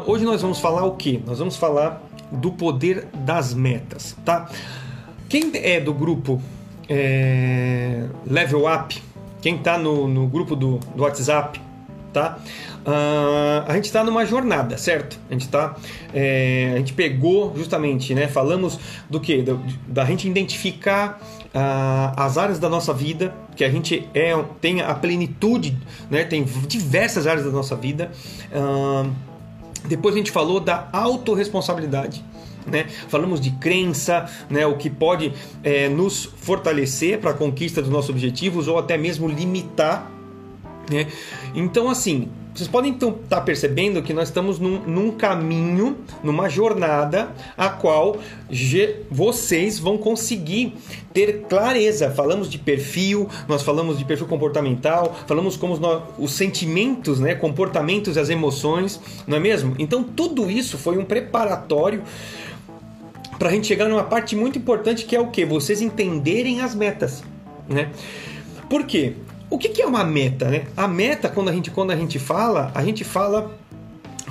Uh, hoje nós vamos falar o que? Nós vamos falar do poder das metas, tá? Quem é do grupo é, Level Up, quem está no, no grupo do, do WhatsApp, tá? Uh, a gente está numa jornada, certo? A gente tá, é, a gente pegou justamente, né? Falamos do que? Da, da gente identificar uh, as áreas da nossa vida que a gente é, tem a plenitude, né? Tem diversas áreas da nossa vida. Uh, depois a gente falou da autorresponsabilidade. Né? Falamos de crença, né? o que pode é, nos fortalecer para a conquista dos nossos objetivos ou até mesmo limitar. Né? Então, assim, vocês podem então estar tá percebendo que nós estamos num, num, caminho, numa jornada, a qual vocês vão conseguir ter clareza. Falamos de perfil, nós falamos de perfil comportamental, falamos como os, os sentimentos, né, comportamentos e as emoções, não é mesmo? Então tudo isso foi um preparatório para a gente chegar numa parte muito importante que é o que? Vocês entenderem as metas, né? Por quê? O que, que é uma meta, né? A meta, quando a gente, quando a gente fala, a gente fala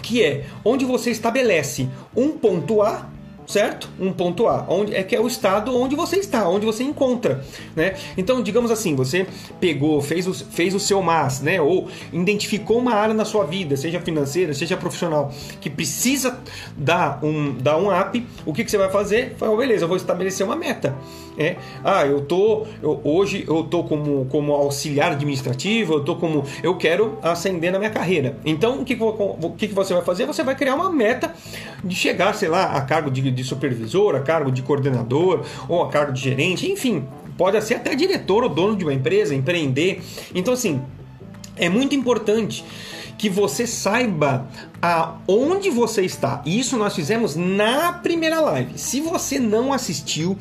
que é onde você estabelece um ponto A certo? Um ponto A, onde é que é o estado onde você está, onde você encontra, né? Então, digamos assim, você pegou, fez o, fez o seu MAS, né? Ou identificou uma área na sua vida, seja financeira, seja profissional, que precisa dar um, dar um up, o que, que você vai fazer? Fala, beleza, eu vou estabelecer uma meta. É, ah, eu tô eu, hoje eu tô como, como auxiliar administrativo, eu tô como eu quero ascender na minha carreira. Então, o que, que, você vai fazer? Você vai criar uma meta de chegar, sei lá, a cargo de, de supervisor, a cargo de coordenador ou a cargo de gerente, enfim, pode ser até diretor ou dono de uma empresa, empreender. Então, assim, é muito importante que você saiba aonde você está. Isso nós fizemos na primeira live. Se você não assistiu,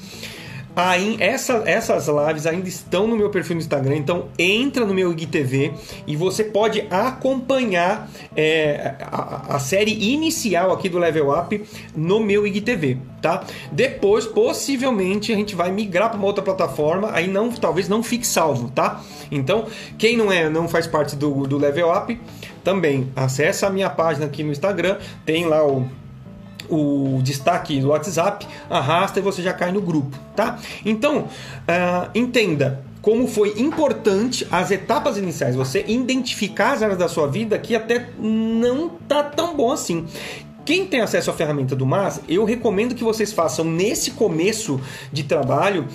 essa, essas lives ainda estão no meu perfil no Instagram, então entra no meu IGTV e você pode acompanhar é, a, a, série inicial aqui do Level Up no meu IGTV, tá? Depois, possivelmente, a gente vai migrar para uma outra plataforma, aí não, talvez não fique salvo, tá? Então, quem não é, não faz parte do, do Level Up, também acessa a minha página aqui no Instagram, tem lá o o destaque do WhatsApp, arrasta e você já cai no grupo, tá? Então, uh, entenda como foi importante as etapas iniciais, você identificar as áreas da sua vida que até não tá tão bom assim. Quem tem acesso à ferramenta do MAS, eu recomendo que vocês façam nesse começo de trabalho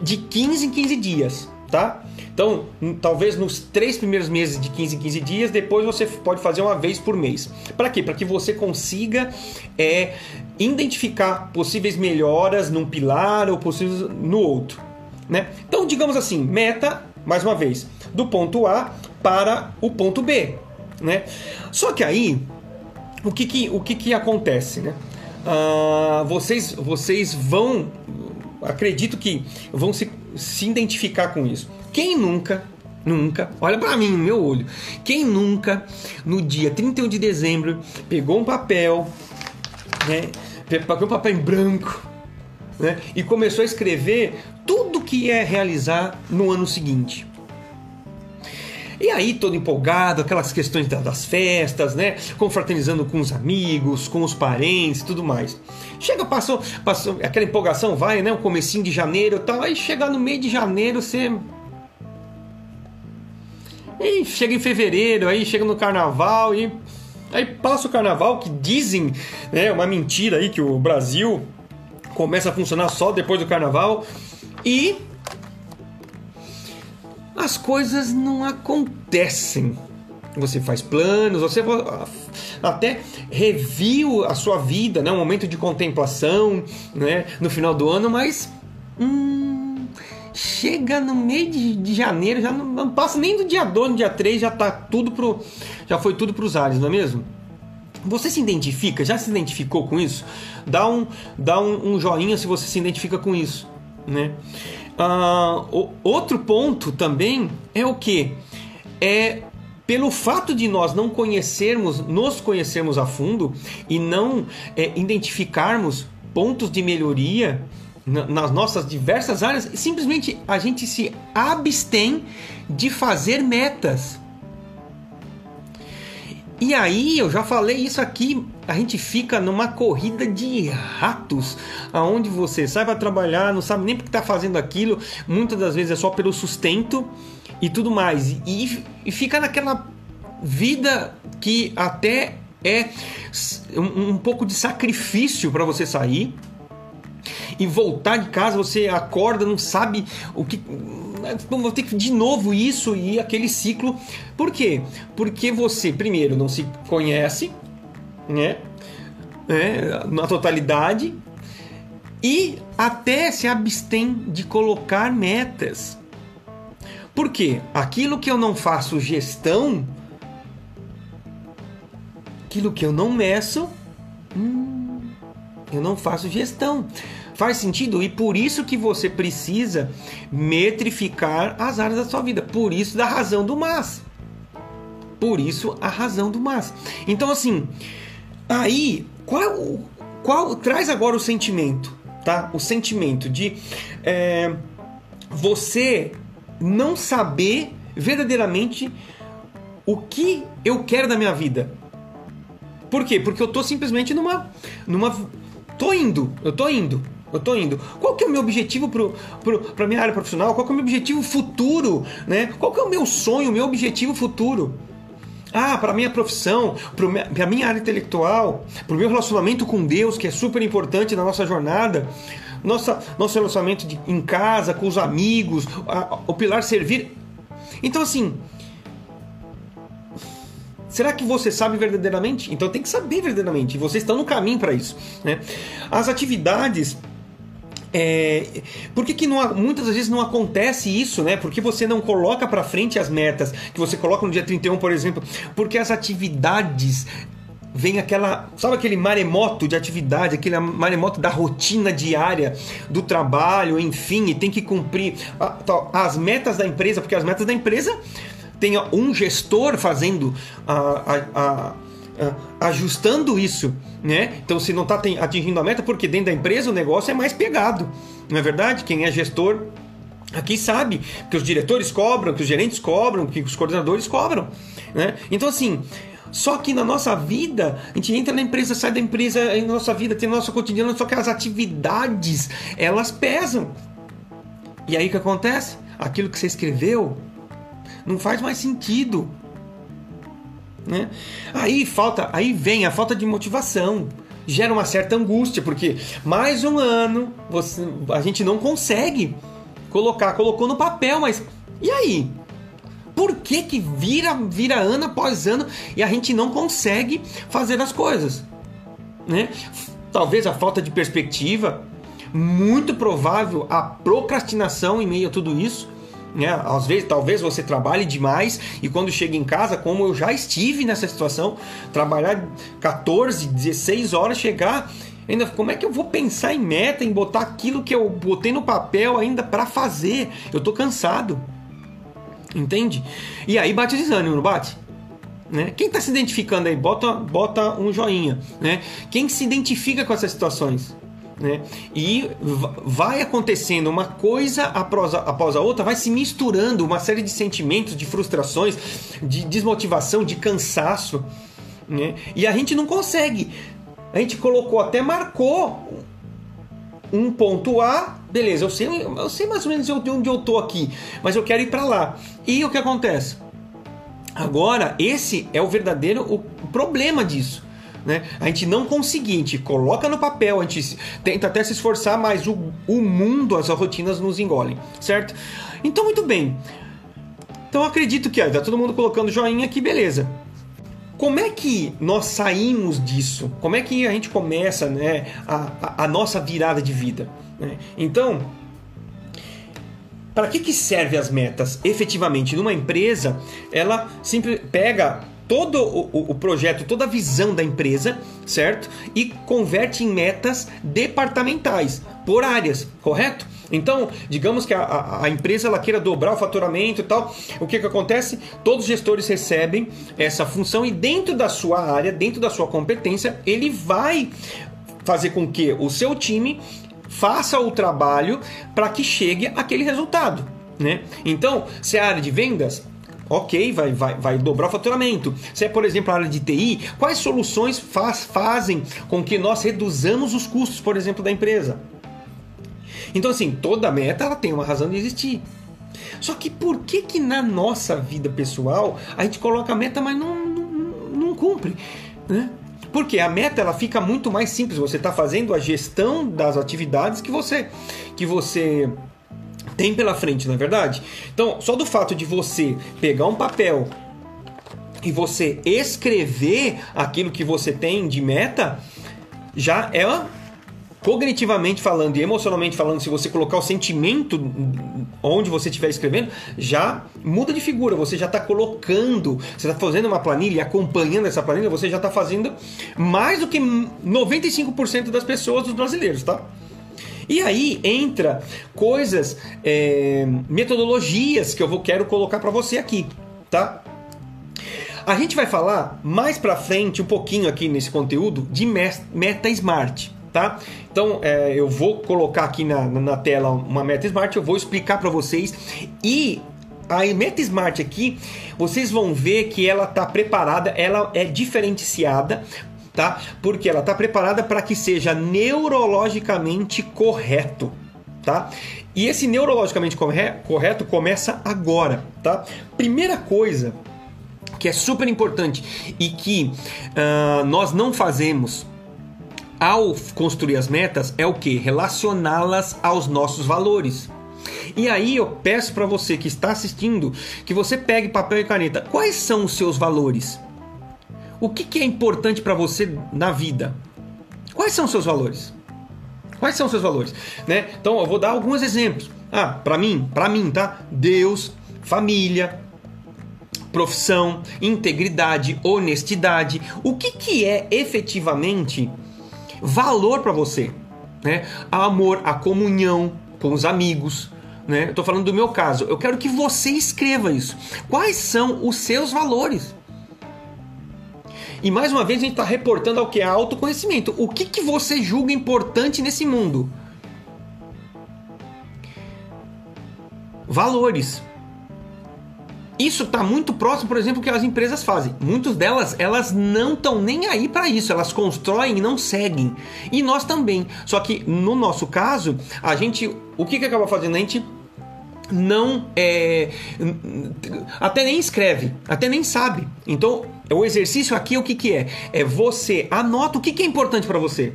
de 15 em 15 dias, tá? Então, talvez nos três primeiros meses de 15 em 15 dias, depois você pode fazer uma vez por mês. Para quê? Para que você consiga é, identificar possíveis melhoras num pilar ou possíveis no outro. Né? Então, digamos assim, meta, mais uma vez, do ponto A para o ponto B. Né? Só que aí, o que, que, o que, que acontece? Né? Ah, vocês, vocês vão, acredito que vão se, se identificar com isso quem nunca, nunca, olha para mim, meu olho, quem nunca, no dia 31 de dezembro, pegou um papel, né, pegou um papel em branco, né, e começou a escrever tudo que ia realizar no ano seguinte. E aí, todo empolgado, aquelas questões das festas, né? Confraternizando com os amigos, com os parentes tudo mais. Chega, passou, passou aquela empolgação, vai, né? O comecinho de janeiro e tal. Aí chega no meio de janeiro, você e chega em fevereiro, aí chega no carnaval e aí passa o carnaval que dizem, né, uma mentira aí que o Brasil começa a funcionar só depois do carnaval e as coisas não acontecem. Você faz planos, você até reviu a sua vida, né? Um momento de contemplação, né? No final do ano, mas hum, chega no meio de, de janeiro, já não, não, passa nem do dia 2, no dia 3, já tá tudo pro. Já foi tudo pros ares, não é mesmo? Você se identifica? Já se identificou com isso? Dá um, dá um, um joinha se você se identifica com isso. Né? Uh, outro ponto também é o que? É pelo fato de nós não conhecermos, nos conhecermos a fundo e não é, identificarmos pontos de melhoria, nas nossas diversas áreas, simplesmente a gente se abstém de fazer metas. E aí, eu já falei isso aqui, a gente fica numa corrida de ratos, aonde você sai para trabalhar, não sabe nem porque está fazendo aquilo, muitas das vezes é só pelo sustento e tudo mais. E, e fica naquela vida que até é um, um pouco de sacrifício para você sair e voltar de casa, você acorda, não sabe o que vou ter que de novo isso e aquele ciclo. Por quê? Porque você, primeiro, não se conhece, né? É, na totalidade, e até se abstém de colocar metas. Por quê? Aquilo que eu não faço gestão, aquilo que eu não meço, hum, eu não faço gestão. Faz sentido? E por isso que você precisa metrificar as áreas da sua vida. Por isso da razão do mas. Por isso a razão do mas. Então assim, aí qual qual traz agora o sentimento, tá? O sentimento de é, você não saber verdadeiramente o que eu quero da minha vida. Por quê? Porque eu tô simplesmente numa numa tô indo, eu tô indo. Eu tô indo. Qual que é o meu objetivo pro, pro, pra minha área profissional? Qual que é o meu objetivo futuro? Né? Qual que é o meu sonho, o meu objetivo futuro? Ah, para minha profissão, para minha área intelectual, para o meu relacionamento com Deus, que é super importante na nossa jornada, nossa, nosso relacionamento de, em casa, com os amigos, a, o pilar servir. Então, assim, será que você sabe verdadeiramente? Então tem que saber verdadeiramente. Vocês estão no caminho para isso. Né? As atividades é, por que, que não, muitas vezes não acontece isso, né? Por que você não coloca para frente as metas que você coloca no dia 31, por exemplo? Porque as atividades vem aquela, sabe aquele maremoto de atividade, aquele maremoto da rotina diária do trabalho, enfim, e tem que cumprir as metas da empresa, porque as metas da empresa tem um gestor fazendo a, a, a ajustando isso, né? Então, se não está atingindo a meta, porque dentro da empresa o negócio é mais pegado, não é verdade? Quem é gestor aqui sabe que os diretores cobram, que os gerentes cobram, que os coordenadores cobram, né? Então, assim, só que na nossa vida, a gente entra na empresa, sai da empresa, em nossa vida tem nosso cotidiano, só que as atividades, elas pesam. E aí o que acontece? Aquilo que você escreveu não faz mais sentido. Né? Aí falta, aí vem a falta de motivação, gera uma certa angústia porque mais um ano você, a gente não consegue colocar, colocou no papel, mas e aí? Por que que vira vira ano após ano e a gente não consegue fazer as coisas, né? Talvez a falta de perspectiva, muito provável a procrastinação em meio a tudo isso né? Às vezes, talvez você trabalhe demais e quando chega em casa, como eu já estive nessa situação, trabalhar 14, 16 horas, chegar ainda como é que eu vou pensar em meta, em botar aquilo que eu botei no papel ainda para fazer? Eu tô cansado. Entende? E aí bate desânimo, não bate? Né? Quem está se identificando aí, bota, bota um joinha. Né? Quem se identifica com essas situações? Né? E vai acontecendo uma coisa após a, após a outra, vai se misturando uma série de sentimentos, de frustrações, de desmotivação, de cansaço. Né? E a gente não consegue. A gente colocou, até marcou um ponto A, beleza, eu sei, eu sei mais ou menos de onde eu tô aqui, mas eu quero ir para lá. E o que acontece? Agora, esse é o verdadeiro o problema disso. Né? A gente não conseguir, a gente coloca no papel, a gente tenta até se esforçar, mas o, o mundo, as rotinas nos engolem, certo? Então, muito bem. Então, acredito que ó, tá todo mundo colocando joinha aqui, beleza. Como é que nós saímos disso? Como é que a gente começa né, a, a, a nossa virada de vida? Né? Então, para que, que serve as metas? Efetivamente, numa empresa, ela sempre pega todo o, o, projeto, toda a visão da empresa, certo? E converte em metas departamentais, por áreas, correto? Então, digamos que a, a, empresa ela queira dobrar o faturamento e tal, o que, que acontece? Todos os gestores recebem essa função e dentro da sua área, dentro da sua competência, ele vai fazer com que o seu time faça o trabalho para que chegue aquele resultado. Né? Então, se é a área de vendas, ok, vai, vai, vai dobrar o faturamento. Se é, por exemplo, a área de TI, quais soluções faz, fazem com que nós reduzamos os custos, por exemplo, da empresa? Então, assim, toda meta ela tem uma razão de existir. Só que por que que na nossa vida pessoal a gente coloca a meta, mas não, não, não cumpre, né? Porque a meta ela fica muito mais simples. Você está fazendo a gestão das atividades que você que você tem pela frente, não é verdade? Então, só do fato de você pegar um papel e você escrever aquilo que você tem de meta, já é cognitivamente falando e emocionalmente falando, se você colocar o sentimento onde você estiver escrevendo, já muda de figura. Você já está colocando, você está fazendo uma planilha acompanhando essa planilha, você já está fazendo mais do que 95% das pessoas, dos brasileiros, tá? E aí entra coisas, é, metodologias que eu vou quero colocar para você aqui, tá? A gente vai falar mais para frente um pouquinho aqui nesse conteúdo de Meta Smart tá? Então é, eu vou colocar aqui na, na tela uma Meta Smart, eu vou explicar para vocês e a Meta Smart aqui, vocês vão ver que ela está preparada, ela é diferenciada, tá? Porque ela está preparada para que seja neurologicamente correto, tá? E esse neurologicamente correto começa agora, tá? Primeira coisa que é super importante e que uh, nós não fazemos ao construir as metas é o que? Relacioná-las aos nossos valores. E aí eu peço para você que está assistindo que você pegue papel e caneta. Quais são os seus valores? O que, que é importante para você na vida? Quais são os seus valores? Quais são os seus valores? Né? Então eu vou dar alguns exemplos. Ah, para mim, para mim, tá? Deus, família, profissão, integridade, honestidade. O que, que é efetivamente valor para você, né? A amor, a comunhão com os amigos, né? Eu tô falando do meu caso. Eu quero que você escreva isso. Quais são os seus valores? E mais uma vez a gente está reportando ao que é autoconhecimento. O que, que você julga importante nesse mundo? Valores. Isso está muito próximo, por exemplo, do que as empresas fazem. Muitas delas, elas não estão nem aí para isso. Elas constroem e não seguem. E nós também. Só que no nosso caso, a gente, o que que acaba fazendo? A gente não é, até nem escreve, até nem sabe. Então, o exercício aqui o que que é? É você anota o que que é importante para você.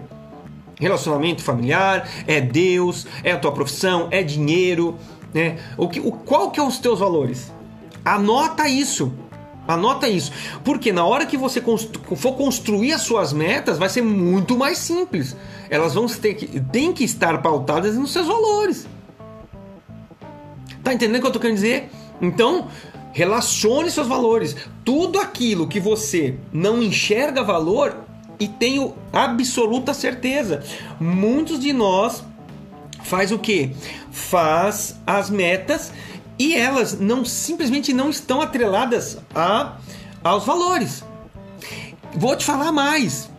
Relacionamento familiar, é Deus, é a tua profissão, é dinheiro, né? O que, o, qual que é os teus valores? Anota isso. Anota isso. Porque na hora que você constru for construir as suas metas, vai ser muito mais simples. Elas vão ter que, tem que estar pautadas nos seus valores. Tá entendendo o que eu tô querendo dizer? Então, relacione seus valores. Tudo aquilo que você não enxerga valor, e tenho absoluta certeza, muitos de nós faz o que? Faz as metas e elas não simplesmente não estão atreladas a, aos valores. Vou te falar mais.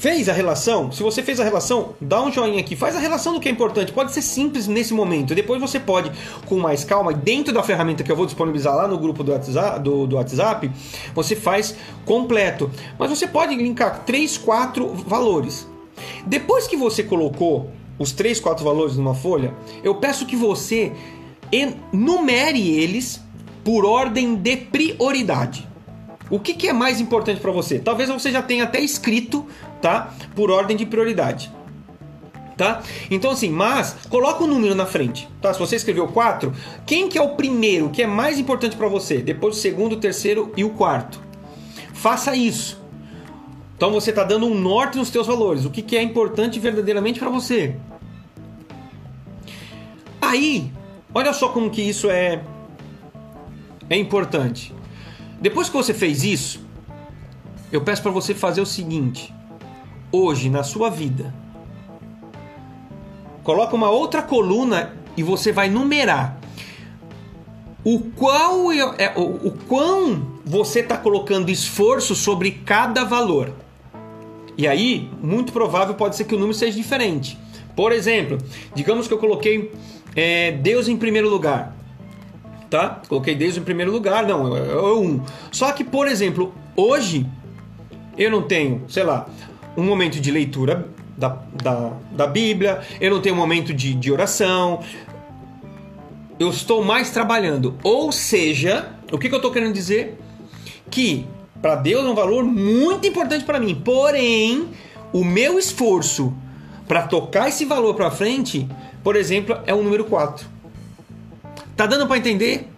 Fez a relação? Se você fez a relação, dá um joinha aqui. Faz a relação do que é importante. Pode ser simples nesse momento. Depois você pode, com mais calma, dentro da ferramenta que eu vou disponibilizar lá no grupo do WhatsApp, do, do WhatsApp você faz completo. Mas você pode linkar três, quatro valores. Depois que você colocou os três, quatro valores numa folha, eu peço que você enumere eles por ordem de prioridade. O que, que é mais importante para você? Talvez você já tenha até escrito, tá? Por ordem de prioridade. Tá? Então assim, mas coloca o um número na frente, tá? Se você escreveu 4, quem que é o primeiro, que é mais importante para você? Depois o segundo, o terceiro e o quarto. Faça isso. Então você está dando um norte nos seus valores. O que, que é importante verdadeiramente para você? Aí, olha só como que isso é é importante. Depois que você fez isso, eu peço para você fazer o seguinte: hoje na sua vida, coloca uma outra coluna e você vai numerar o qual é o, o quão você está colocando esforço sobre cada valor. E aí, muito provável pode ser que o número seja diferente. Por exemplo, digamos que eu coloquei é, Deus em primeiro lugar. Tá? Coloquei Deus em primeiro lugar, não, é, é um. Só que, por exemplo, hoje eu não tenho, sei lá, um momento de leitura da, da, da Bíblia, eu não tenho um momento de, de oração, eu estou mais trabalhando. Ou seja, o que, que eu estou querendo dizer? Que para Deus é um valor muito importante para mim, porém, o meu esforço para tocar esse valor para frente, por exemplo, é o número 4. Tá dando para entender?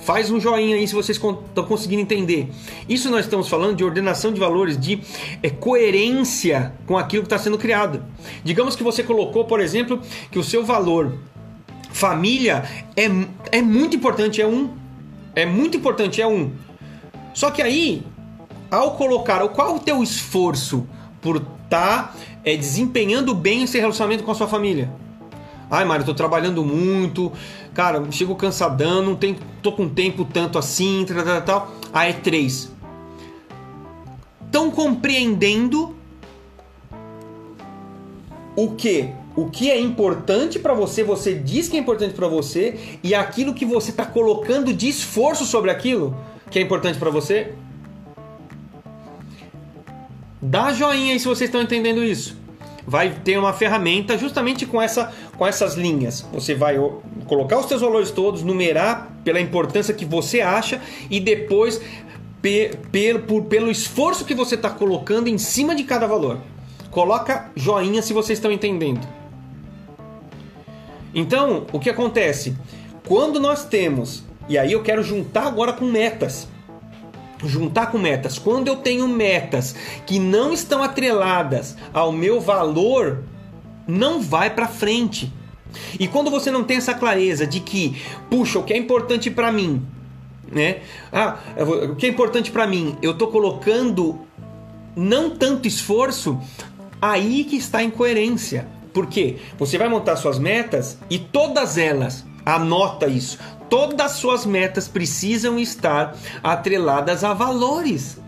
Faz um joinha aí se vocês estão conseguindo entender. Isso nós estamos falando de ordenação de valores, de é, coerência com aquilo que está sendo criado. Digamos que você colocou, por exemplo, que o seu valor família é, é muito importante, é um. É muito importante, é um. Só que aí, ao colocar, qual o teu esforço por estar tá, é, desempenhando bem esse relacionamento com a sua família? Ai, Mário, tô trabalhando muito, cara, chego cansadão, não tem, tô com tempo tanto assim, tal, tal, tal. É três. Estão compreendendo o que? O que é importante para você, você diz que é importante para você, e aquilo que você está colocando de esforço sobre aquilo que é importante para você? Dá joinha aí se vocês estão entendendo isso vai ter uma ferramenta justamente com, essa, com essas linhas. Você vai colocar os seus valores todos, numerar pela importância que você acha e depois pe, pe, por, pelo esforço que você está colocando em cima de cada valor. Coloca joinha se vocês estão entendendo. Então, o que acontece? Quando nós temos, e aí eu quero juntar agora com metas juntar com metas. Quando eu tenho metas que não estão atreladas ao meu valor, não vai para frente. E quando você não tem essa clareza de que, puxa, o que é importante para mim, né? Ah, o que é importante para mim, eu tô colocando não tanto esforço, aí que está a incoerência. Por quê? Você vai montar suas metas e todas elas, anota isso, todas as suas metas precisam estar atreladas a valores.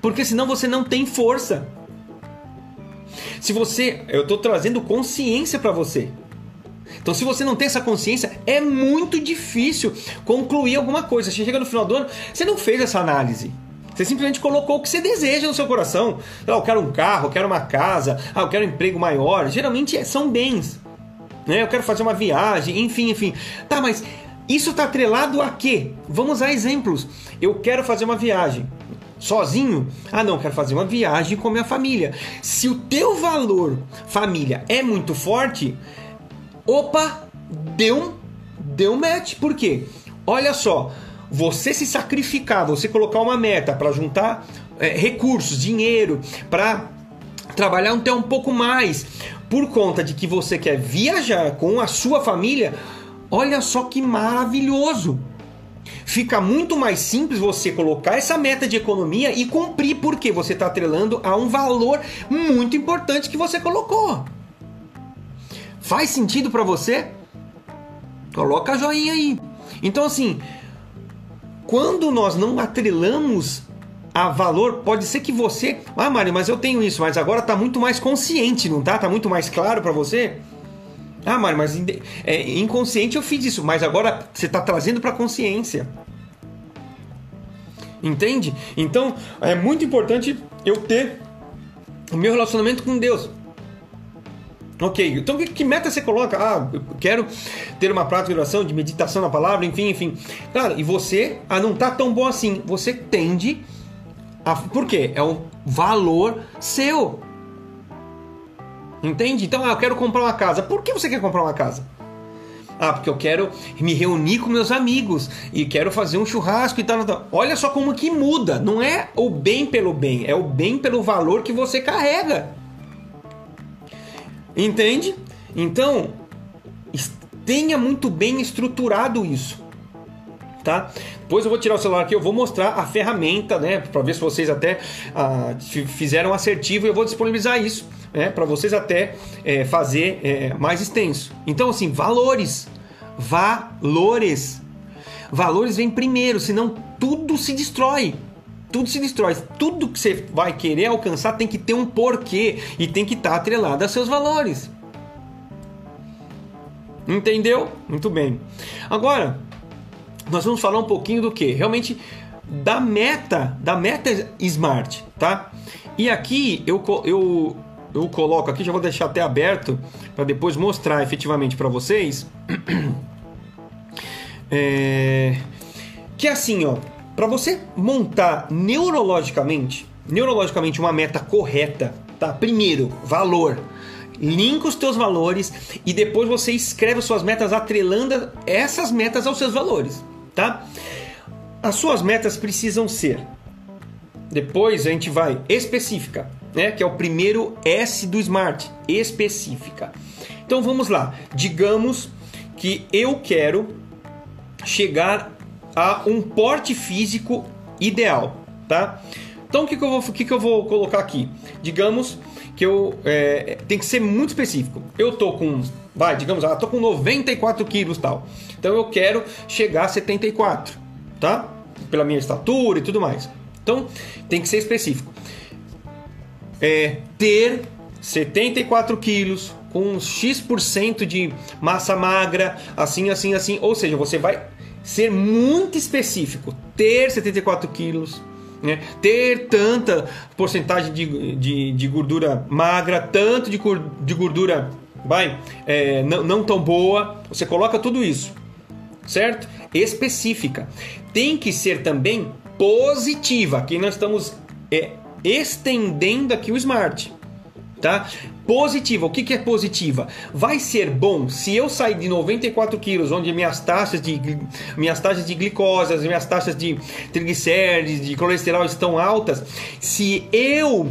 Porque senão você não tem força. Se você, eu estou trazendo consciência para você. Então, se você não tem essa consciência, é muito difícil concluir alguma coisa. Você chega no final do ano, você não fez essa análise. Você simplesmente colocou o que você deseja no seu coração. Ah, eu quero um carro, eu quero uma casa, ah, eu quero um emprego maior. Geralmente é, são bens né? Eu quero fazer uma viagem, enfim, enfim. Tá, mas isso está atrelado a quê? Vamos a exemplos. Eu quero fazer uma viagem sozinho? Ah, não, quero fazer uma viagem com minha família. Se o teu valor família é muito forte, opa, deu deu match. Por quê? Olha só, você se sacrificar, você colocar uma meta para juntar é, recursos, dinheiro, para trabalhar até um pouco mais, por conta de que você quer viajar com a sua família, olha só que maravilhoso. Fica muito mais simples você colocar essa meta de economia e cumprir, porque você está atrelando a um valor muito importante que você colocou. Faz sentido para você? Coloca a joinha aí. Então, assim, quando nós não atrelamos a valor, pode ser que você, ah, Mário, mas eu tenho isso, mas agora tá muito mais consciente, não tá? Tá muito mais claro para você? Ah, Mário, mas é, inconsciente eu fiz isso, mas agora você tá trazendo para consciência. Entende? Então, é muito importante eu ter o meu relacionamento com Deus. Ok, então que, que, meta você coloca? Ah, eu quero ter uma prática de oração, de meditação na palavra, enfim, enfim. Claro, e você, ah, não tá tão bom assim. Você tende por quê? É um valor seu. Entende? Então, ah, eu quero comprar uma casa. Por que você quer comprar uma casa? Ah, porque eu quero me reunir com meus amigos e quero fazer um churrasco e tal, tal. Olha só como que muda. Não é o bem pelo bem, é o bem pelo valor que você carrega. Entende? Então, tenha muito bem estruturado isso tá? Depois eu vou tirar o celular aqui, eu vou mostrar a ferramenta, né? Para ver se vocês até ah, fizeram assertivo e eu vou disponibilizar isso, né? Para vocês até é, fazer é, mais extenso. Então, assim, valores. Valores. Valores vem primeiro, senão tudo se destrói tudo se destrói. Tudo que você vai querer alcançar tem que ter um porquê e tem que estar atrelado a seus valores. Entendeu? Muito bem. Agora, nós vamos falar um pouquinho do que? Realmente da meta, da meta Smart, tá? E aqui eu, eu, eu coloco aqui, já vou deixar até aberto para depois mostrar efetivamente para vocês. É, que é assim, ó, para você montar neurologicamente, neurologicamente uma meta correta, tá? Primeiro, valor. Linka os teus valores e depois você escreve suas metas atrelando essas metas aos seus valores, tá? As suas metas precisam ser. Depois a gente vai específica, né? Que é o primeiro S do Smart, específica. Então vamos lá. Digamos que eu quero chegar a um porte físico ideal, tá? Então o que, que, eu, vou, que, que eu vou colocar aqui? Digamos que eu é, tem que ser muito específico. Eu tô com, vai, digamos, ah, tô com 94 quilos tal. Então eu quero chegar a 74, tá? Pela minha estatura e tudo mais. Então tem que ser específico. É, ter 74 quilos com X% de massa magra, assim, assim, assim. Ou seja, você vai ser muito específico, ter 74 quilos, né? ter tanta porcentagem de, de, de, gordura magra, tanto de, de gordura vai, é, não, não tão boa, você coloca tudo isso, certo? Específica. Tem que ser também positiva. Aqui nós estamos é, estendendo aqui o smart tá? Positiva, o que, que é positiva? Vai ser bom se eu sair de 94 quilos, onde minhas taxas de minhas taxas de glicose, as minhas taxas de triglicérides, de colesterol estão altas, se eu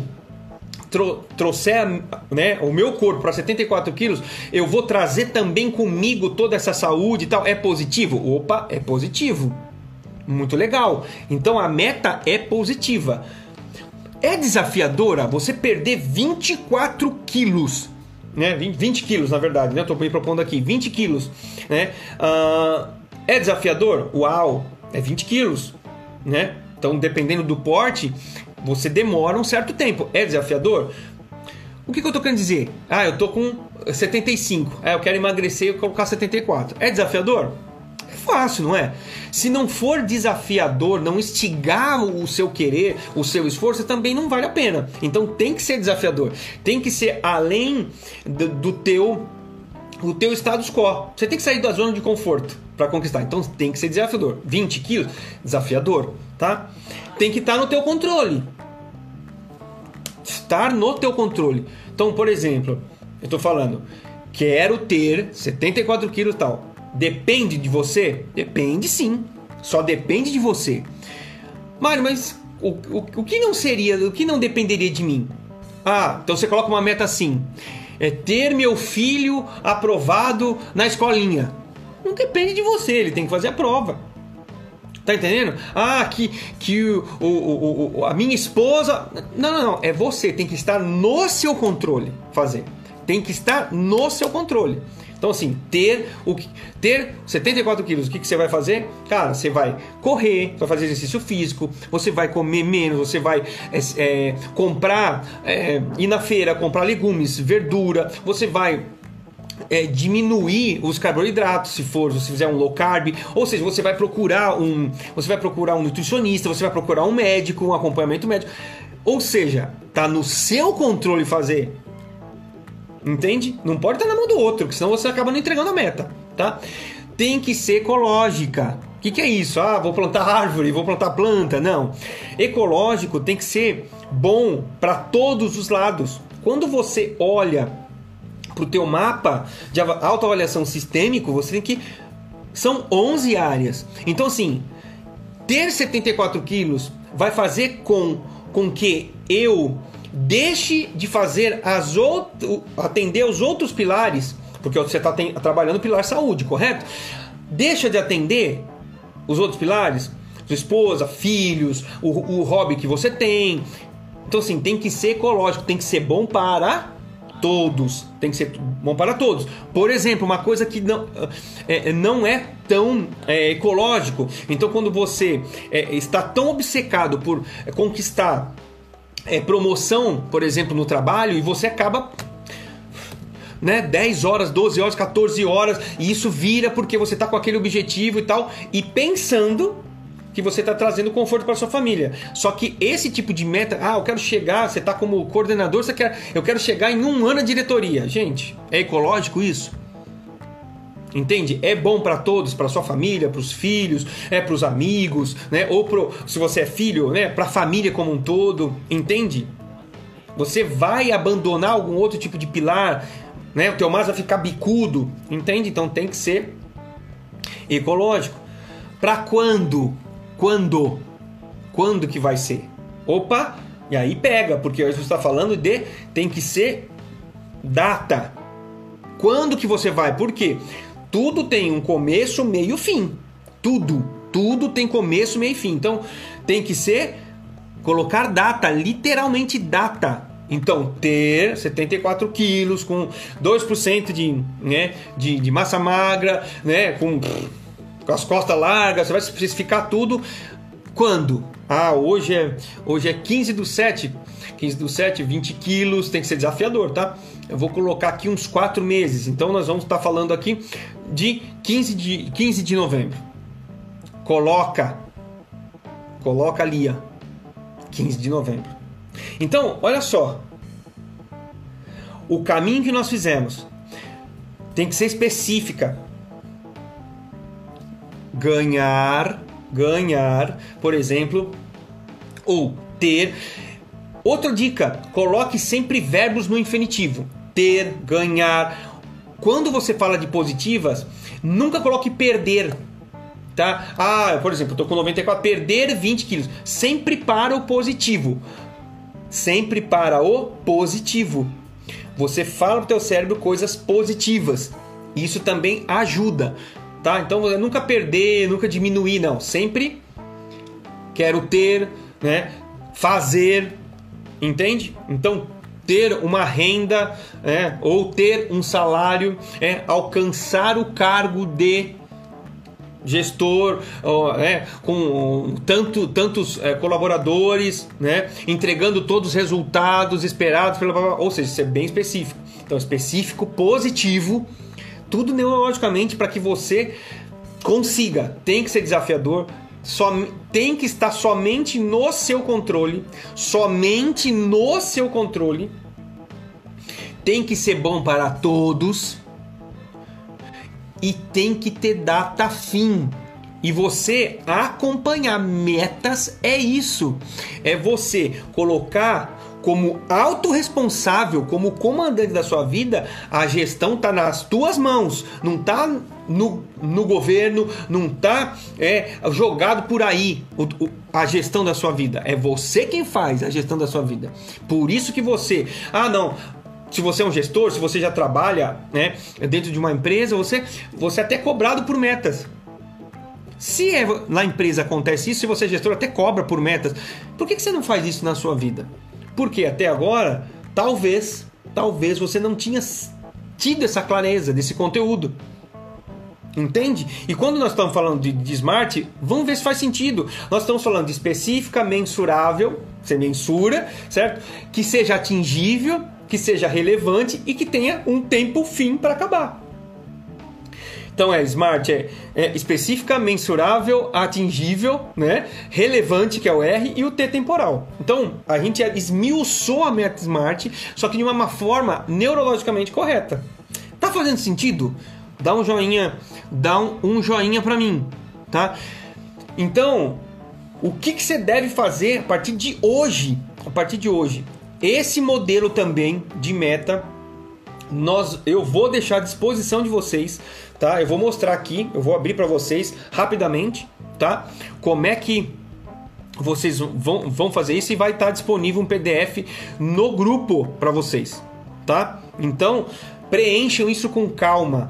trouxer né, o meu corpo para 74 quilos, eu vou trazer também comigo toda essa saúde e tal. É positivo? Opa, é positivo. Muito legal. Então a meta é positiva. É desafiadora você perder 24 quilos, né? 20, 20 quilos, na verdade, né? Estou me propondo aqui, 20 quilos, né? Uh, é desafiador? Uau, é 20 quilos, né? Então, dependendo do porte, você demora um certo tempo. É desafiador? O que, que eu estou querendo dizer? Ah, eu tô com 75. Ah, eu quero emagrecer e colocar 74. É desafiador? fácil, não é? Se não for desafiador, não instigar o seu querer, o seu esforço, também não vale a pena. Então tem que ser desafiador, tem que ser além do, do teu o teu status quo. Você tem que sair da zona de conforto para conquistar. Então tem que ser desafiador. 20 quilos, desafiador, tá? Tem que estar no teu controle. Estar no teu controle. Então, por exemplo, eu estou falando, quero ter 74 quilos tal. Depende de você? Depende sim. Só depende de você. Mário, mas o, o, o que não seria, o que não dependeria de mim? Ah, então você coloca uma meta assim: é ter meu filho aprovado na escolinha. Não depende de você, ele tem que fazer a prova. Tá entendendo? Ah, que, que o, o, o, a minha esposa. Não, não, não. É você, tem que estar no seu controle fazer. Tem que estar no seu controle. Então, assim, ter o ter 74 quilos, o que, que você vai fazer? Cara, você vai correr, vai fazer exercício físico, você vai comer menos, você vai é, é, comprar, é, ir na feira, comprar legumes, verdura, você vai é, diminuir os carboidratos, se for, se fizer um low carb, ou seja, você vai procurar um, você vai procurar um nutricionista, você vai procurar um médico, um acompanhamento médico, ou seja, tá no seu controle fazer Entende? Não pode estar na mão do outro, porque senão você acaba não entregando a meta, tá? Tem que ser ecológica. O que, que é isso? Ah, vou plantar árvore, vou plantar planta. Não. Ecológico tem que ser bom para todos os lados. Quando você olha para o teu mapa de autoavaliação sistêmico, você tem que... São 11 áreas. Então, assim, ter 74 quilos vai fazer com, com que eu deixe de fazer as outras, atender os outros pilares, porque você está trabalhando o pilar saúde, correto? Deixa de atender os outros pilares, sua esposa, filhos, o, o hobby que você tem. Então, assim, tem que ser ecológico, tem que ser bom para todos. Tem que ser bom para todos. Por exemplo, uma coisa que não é, não é tão é, ecológico. Então, quando você é, está tão obcecado por conquistar é, promoção, por exemplo, no trabalho, e você acaba né, 10 horas, 12 horas, 14 horas, e isso vira porque você está com aquele objetivo e tal, e pensando que você está trazendo conforto para sua família. Só que esse tipo de meta, ah, eu quero chegar, você está como coordenador, você quer, eu quero chegar em um ano de diretoria. Gente, é ecológico isso? Entende? É bom para todos, para sua família, para os filhos, é para os amigos, né? Ou pro, se você é filho, né? Para a família como um todo, entende? Você vai abandonar algum outro tipo de pilar, né? O teu mais vai ficar bicudo, entende? Então tem que ser ecológico. Para quando? Quando? Quando que vai ser? Opa, e aí pega, porque gente está falando de tem que ser data. Quando que você vai? Por quê? Tudo tem um começo, meio, fim. Tudo, tudo tem começo, meio e fim. Então tem que ser colocar data, literalmente data. Então, ter 74 quilos com 2% de, né, de, de massa magra, né, com, com as costas largas, você vai especificar tudo. Quando? Ah, hoje é, hoje é 15 do 7. 15 do 7, 20 quilos, tem que ser desafiador, tá? Eu vou colocar aqui uns 4 meses. Então nós vamos estar falando aqui de 15 de, 15 de novembro. Coloca. Coloca ali, ó. 15 de novembro. Então, olha só. O caminho que nós fizemos tem que ser específica. Ganhar, ganhar, por exemplo, ou ter. Outra dica: coloque sempre verbos no infinitivo. Ter, ganhar, quando você fala de positivas, nunca coloque perder. Tá? Ah, por exemplo, tô com 94, perder 20 quilos. Sempre para o positivo. Sempre para o positivo. Você fala pro teu cérebro coisas positivas. Isso também ajuda, tá? Então nunca perder, nunca diminuir, não. Sempre quero ter, né? Fazer, entende? Então ter uma renda é, ou ter um salário, é, alcançar o cargo de gestor é, com tanto, tantos é, colaboradores, né, entregando todos os resultados esperados, pela, ou seja, ser é bem específico. Então, específico, positivo, tudo neurologicamente para que você consiga. Tem que ser desafiador, só, tem que estar somente no seu controle, somente no seu controle. Tem que ser bom para todos e tem que ter data fim. E você acompanhar metas é isso. É você colocar como autorresponsável, como comandante da sua vida, a gestão está nas tuas mãos, não está no, no governo, não está é, jogado por aí o, o, a gestão da sua vida. É você quem faz a gestão da sua vida. Por isso que você, ah não, se você é um gestor, se você já trabalha né, dentro de uma empresa, você, você é até cobrado por metas. Se é, na empresa acontece isso, se você é gestor, até cobra por metas. Por que, que você não faz isso na sua vida? Porque até agora, talvez, talvez você não tinha tido essa clareza desse conteúdo. Entende? E quando nós estamos falando de, de, smart, vamos ver se faz sentido. Nós estamos falando de específica, mensurável, você mensura, certo? Que seja atingível, que seja relevante e que tenha um tempo fim para acabar. Então é smart, é, é específica, mensurável, atingível, né? relevante, que é o R, e o T temporal. Então a gente esmiuçou a meta smart, só que de uma forma neurologicamente correta. Tá fazendo sentido? Dá um joinha, dá um, um joinha para mim, tá? Então, o que, que você deve fazer a partir de hoje? A partir de hoje, esse modelo também de meta nós, eu vou deixar à disposição de vocês tá? Eu vou mostrar aqui, eu vou abrir para vocês rapidamente, tá? Como é que vocês vão, vão fazer isso e vai estar disponível um PDF no grupo para vocês, tá? Então, preencham isso com calma,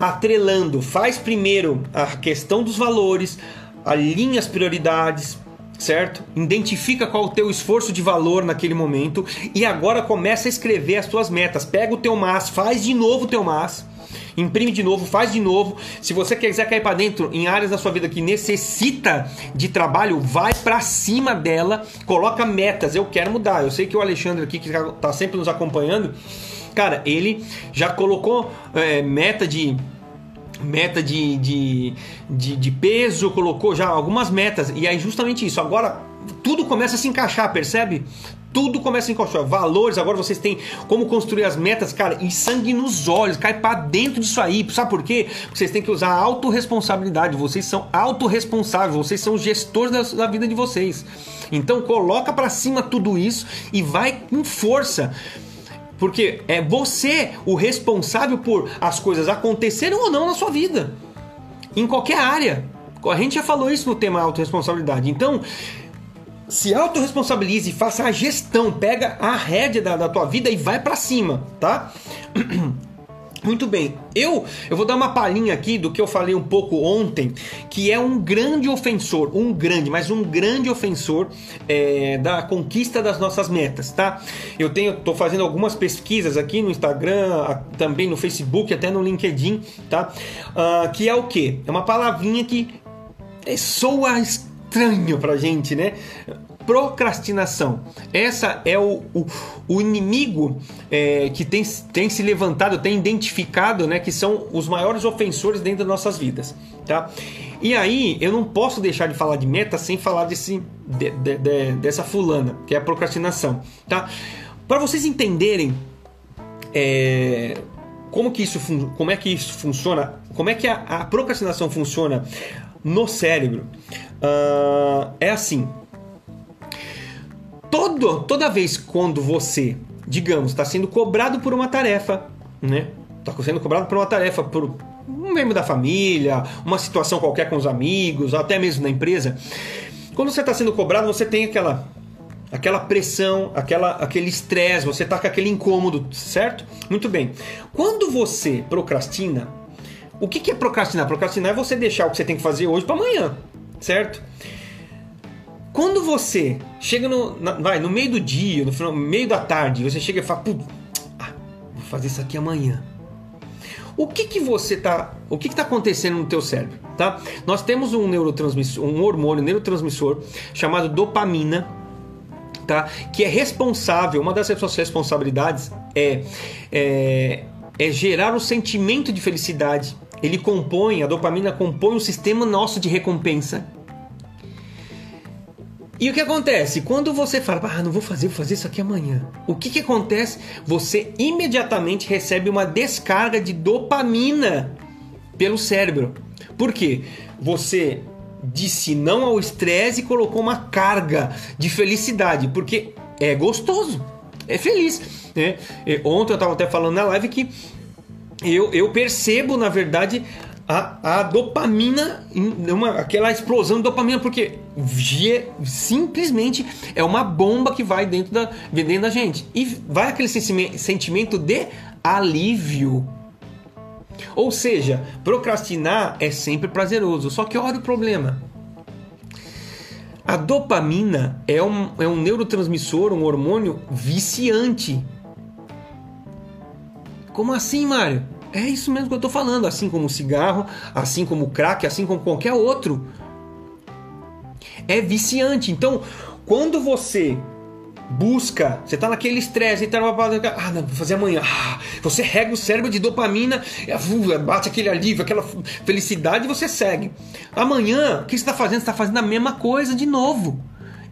atrelando, faz primeiro a questão dos valores, alinha as prioridades, certo? Identifica qual o teu esforço de valor naquele momento e agora começa a escrever as tuas metas. Pega o teu mas, faz de novo o teu mas imprime de novo, faz de novo. Se você quiser cair para dentro em áreas da sua vida que necessita de trabalho, vai para cima dela, coloca metas. Eu quero mudar. Eu sei que o Alexandre aqui que está sempre nos acompanhando, Cara, ele já colocou é, meta de meta de, de, de, de, peso, colocou já algumas metas. E aí, justamente isso. Agora, tudo começa a se encaixar, percebe? Tudo começa a encaixar. Valores, agora vocês têm como construir as metas, cara, e sangue nos olhos, cai para dentro disso aí. Sabe por quê? Porque vocês têm que usar a autorresponsabilidade. Vocês são autorresponsáveis, vocês são gestores da, da vida de vocês. Então, coloca para cima tudo isso e vai com força. Porque é você o responsável por as coisas acontecerem ou não na sua vida. Em qualquer área. A gente já falou isso no tema autorresponsabilidade. Então, se autorresponsabilize, faça a gestão, pega a rédea da, da tua vida e vai para cima, tá? Muito bem, eu, eu vou dar uma palhinha aqui do que eu falei um pouco ontem, que é um grande ofensor, um grande, mas um grande ofensor é, da conquista das nossas metas, tá? Eu tenho, tô fazendo algumas pesquisas aqui no Instagram, também no Facebook, até no LinkedIn, tá? Uh, que é o que? É uma palavrinha que soa estranho pra gente, né? procrastinação. Essa é o, o, o inimigo é, que tem, tem se levantado, tem identificado, né, que são os maiores ofensores dentro das nossas vidas, tá? E aí eu não posso deixar de falar de meta sem falar desse, de, de, de, dessa fulana, que é a procrastinação, tá? Para vocês entenderem é, como que isso como é que isso funciona, como é que a, a procrastinação funciona no cérebro, uh, é assim todo, toda vez quando você, digamos, está sendo cobrado por uma tarefa, né? Está sendo cobrado por uma tarefa, por um membro da família, uma situação qualquer com os amigos, até mesmo na empresa. Quando você está sendo cobrado, você tem aquela aquela pressão, aquela, aquele estresse, você está com aquele incômodo, certo? Muito bem. Quando você procrastina, o que, é procrastinar? Procrastinar é você deixar o que você tem que fazer hoje para amanhã, certo? Quando você chega no, na, vai, no meio do dia, no, final, no meio da tarde, você chega e fala, ah, vou fazer isso aqui amanhã. O que que você tá, o que que tá acontecendo no teu cérebro, tá? Nós temos um neurotransmissor, um hormônio neurotransmissor chamado dopamina, tá? Que é responsável, uma das suas responsabilidades é, é, é gerar o sentimento de felicidade. Ele compõe, a dopamina compõe o sistema nosso de recompensa. E o que acontece? Quando você fala, ah, não vou fazer, vou fazer isso aqui amanhã. O que, que acontece? Você imediatamente recebe uma descarga de dopamina pelo cérebro. Por quê? Você disse não ao estresse e colocou uma carga de felicidade, porque é gostoso, é feliz. Né? Ontem eu estava até falando na live que eu, eu percebo, na verdade, a, a dopamina, uma, aquela explosão de dopamina, porque simplesmente é uma bomba que vai dentro da, dentro da gente. E vai aquele sentimento de alívio. Ou seja, procrastinar é sempre prazeroso. Só que olha o problema. A dopamina é um, é um neurotransmissor, um hormônio viciante. Como assim, Mário? É isso mesmo que eu estou falando, assim como o cigarro, assim como o crack, assim como qualquer outro. É viciante. Então, quando você busca, você está naquele estresse, tá ah, não, vou fazer amanhã. Ah, você rega o cérebro de dopamina, bate aquele alívio, aquela felicidade e você segue. Amanhã, o que você está fazendo? Você está fazendo a mesma coisa de novo.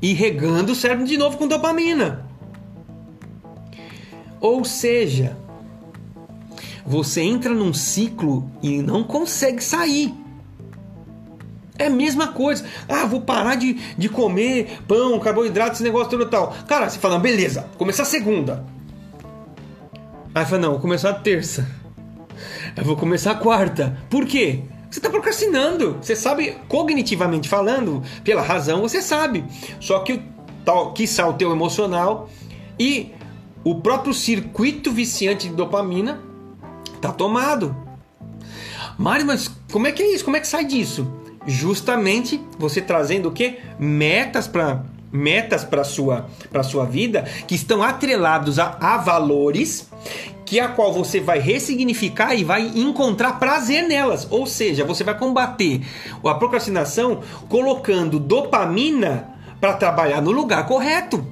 E regando o cérebro de novo com dopamina. Ou seja, você entra num ciclo e não consegue sair. É a mesma coisa. Ah, vou parar de, de comer pão, carboidrato, esse negócio todo e tal. Cara, você fala, beleza, começar segunda. Aí fala, não, vou começar terça. Eu vou começar quarta. Por quê? Você está procrastinando. Você sabe, cognitivamente falando, pela razão, você sabe. Só que tal, que o teu emocional e o próprio circuito viciante de dopamina Tá tomado. Mário, mas como é que é isso? Como é que sai disso? Justamente você trazendo o que? Metas para metas para sua para sua vida que estão atrelados a, a valores que a qual você vai ressignificar e vai encontrar prazer nelas. Ou seja, você vai combater a procrastinação colocando dopamina para trabalhar no lugar correto.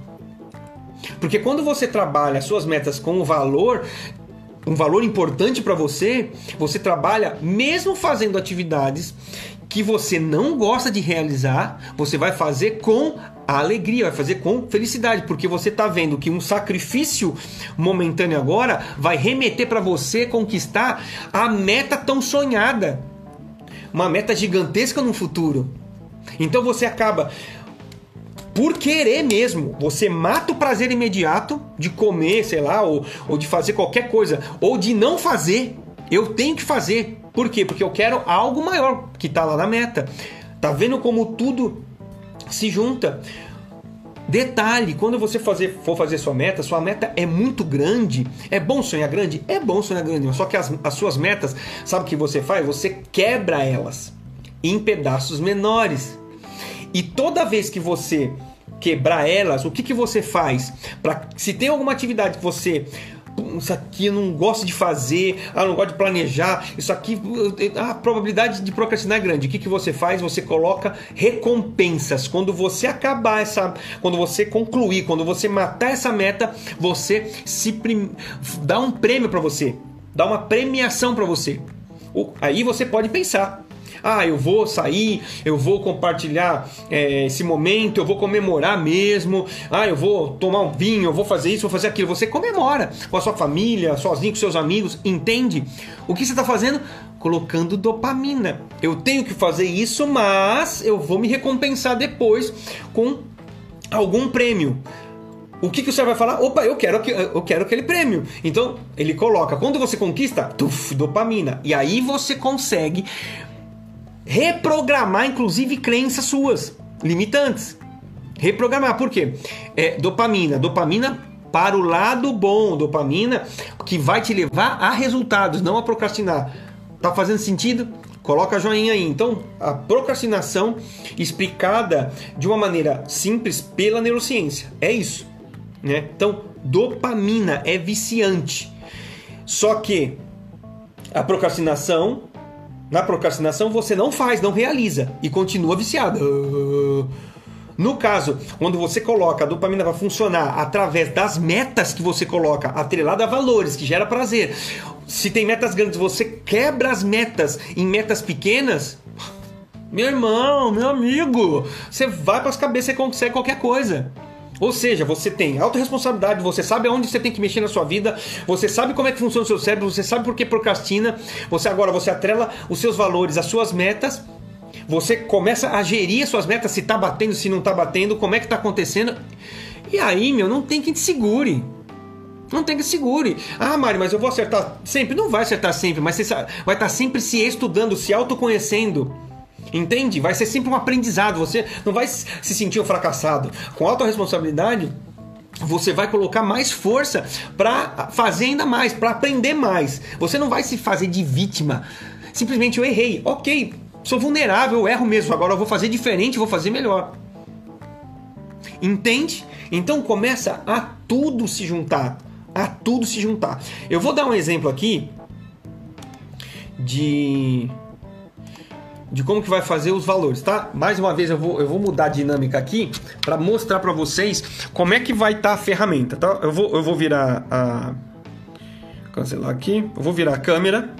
Porque quando você trabalha suas metas com valor, um valor importante para você, você trabalha mesmo fazendo atividades que você não gosta de realizar, você vai fazer com alegria, vai fazer com felicidade, porque você está vendo que um sacrifício momentâneo agora vai remeter para você conquistar a meta tão sonhada, uma meta gigantesca no futuro. Então você acaba por querer mesmo. Você mata o prazer imediato de comer, sei lá, ou, ou de fazer qualquer coisa, ou de não fazer. Eu tenho que fazer. Por quê? Porque eu quero algo maior que está lá na meta. Tá vendo como tudo se junta? Detalhe, quando você fazer, for fazer sua meta, sua meta é muito grande. É bom sonhar grande? É bom sonhar grande, só que as, as suas metas, sabe o que você faz? Você quebra elas em pedaços menores. E toda vez que você quebrar elas, o que, que você faz? Para se tem alguma atividade que você isso aqui eu não gosto de fazer, ah, não gosto de planejar, isso aqui, a probabilidade de procrastinar é grande. O que, que você faz? Você coloca recompensas. Quando você acabar essa, quando você concluir, quando você matar essa meta, você se prim... dá um prêmio para você, dá uma premiação para você. Aí você pode pensar, ah, eu vou sair, eu vou compartilhar é, esse momento, eu vou comemorar mesmo. Ah, eu vou tomar um vinho, eu vou fazer isso, vou fazer aquilo. Você comemora com a sua família, sozinho com seus amigos, entende? O que você está fazendo? Colocando dopamina. Eu tenho que fazer isso, mas eu vou me recompensar depois com algum prêmio o que, que o senhor vai falar? Opa, eu quero, eu quero aquele prêmio. Então, ele coloca, quando você conquista, tuf, dopamina. E aí você consegue reprogramar, inclusive, crenças suas limitantes. Reprogramar, por quê? É, dopamina. Dopamina para o lado bom, dopamina que vai te levar a resultados, não a procrastinar. Tá fazendo sentido? Coloca joinha aí. Então, a procrastinação explicada de uma maneira simples pela neurociência. É isso. Né? Então, dopamina é viciante. Só que a procrastinação na procrastinação você não faz, não realiza e continua viciado. No caso, quando você coloca a dopamina para funcionar através das metas que você coloca, atrelada a valores, que gera prazer. Se tem metas grandes, você quebra as metas em metas pequenas. Meu irmão, meu amigo, você vai para as cabeças e consegue qualquer coisa. Ou seja, você tem autorresponsabilidade, você sabe aonde você tem que mexer na sua vida, você sabe como é que funciona o seu cérebro, você sabe por que procrastina, você agora você atrela os seus valores, as suas metas, você começa a gerir as suas metas, se tá batendo, se não tá batendo, como é que tá acontecendo. E aí, meu, não tem quem te segure. Não tem que segure. Ah, Mário, mas eu vou acertar sempre. Não vai acertar sempre, mas você vai estar tá sempre se estudando, se autoconhecendo. Entende? Vai ser sempre um aprendizado. Você não vai se sentir um fracassado. Com autorresponsabilidade, você vai colocar mais força para fazer ainda mais, para aprender mais. Você não vai se fazer de vítima. Simplesmente eu errei. Ok, sou vulnerável, eu erro mesmo. Agora eu vou fazer diferente, vou fazer melhor. Entende? Então começa a tudo se juntar. A tudo se juntar. Eu vou dar um exemplo aqui de de como que vai fazer os valores, tá? Mais uma vez eu vou, eu vou mudar a dinâmica aqui para mostrar para vocês como é que vai estar tá a ferramenta, tá? Eu vou, eu vou virar a cancelar aqui, eu vou virar a câmera